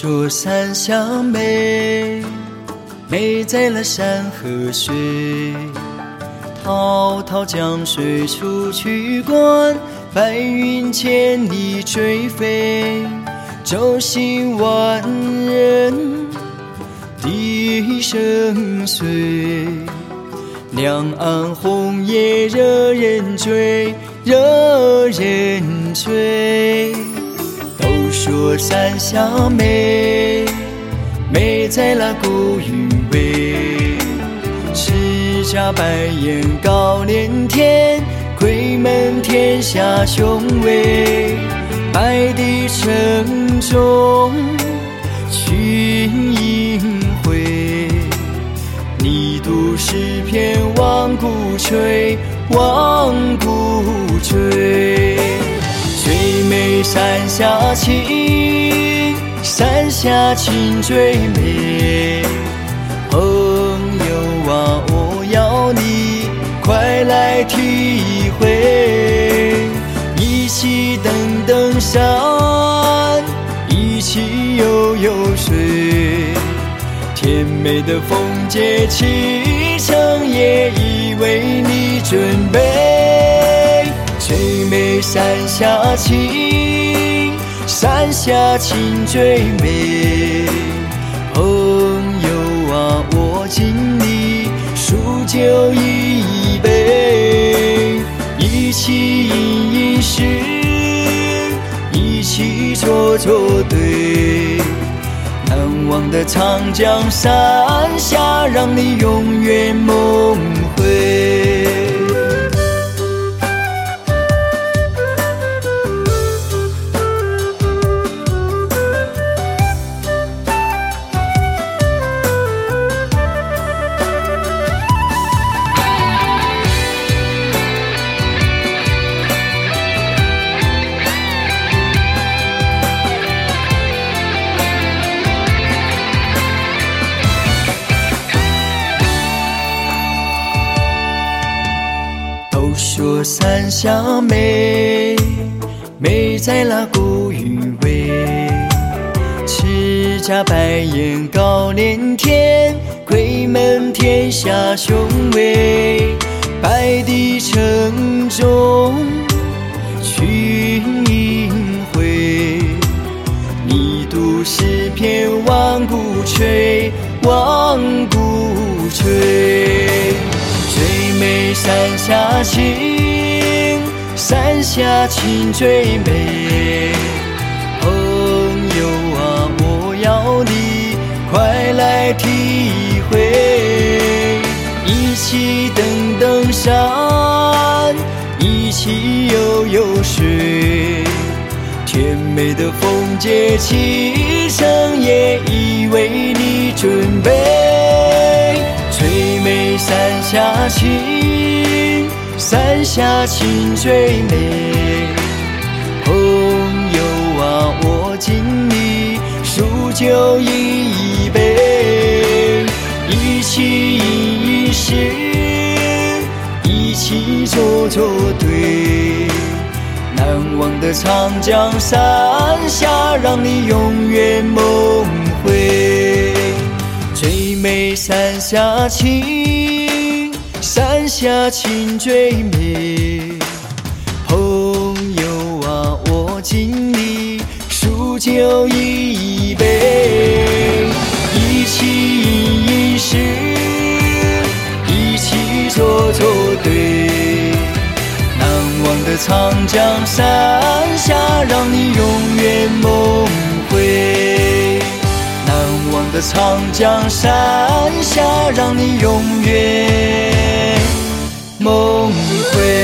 说三峡美，美在了山和水。滔滔江水出去关，白云千里追飞。舟行万人笛声碎，两岸红叶惹人醉，惹人醉。都说三峡美，美在那古韵味。赤甲白眼高连天，鬼门天下雄伟。白帝城中群英辉，你读诗篇万古垂，万古垂。山下情，山下情最美。朋友啊，我要你快来体会。一起登登山，一起游游水，甜美的风节启程也已为你准备。最美山下情，山下情最美。朋友啊，我敬你数酒一杯，一起吟吟诗，一起作作对。难忘的长江三峡，让你永远梦回。三峡美，美在那古韵味。赤甲白眼高连天，鬼门天下雄伟。白帝城中群英辉，你读诗篇万古垂，万古垂。山下情，山下情最美。朋友啊，我要你快来体会。一起登登山，一起游游水，甜美的风节启程也已为你准备。下情，山下情最美。朋友啊，我敬你数酒饮一杯，一起吟吟诗，一起做作对。难忘的长江三峡，让你永远梦回。最美三峡情，下情最美。朋友啊，我敬你数酒一杯，一起吟吟诗，一起作作对。难忘的长江三峡，让你永远梦回。难忘的长江三峡，让你永远梦回。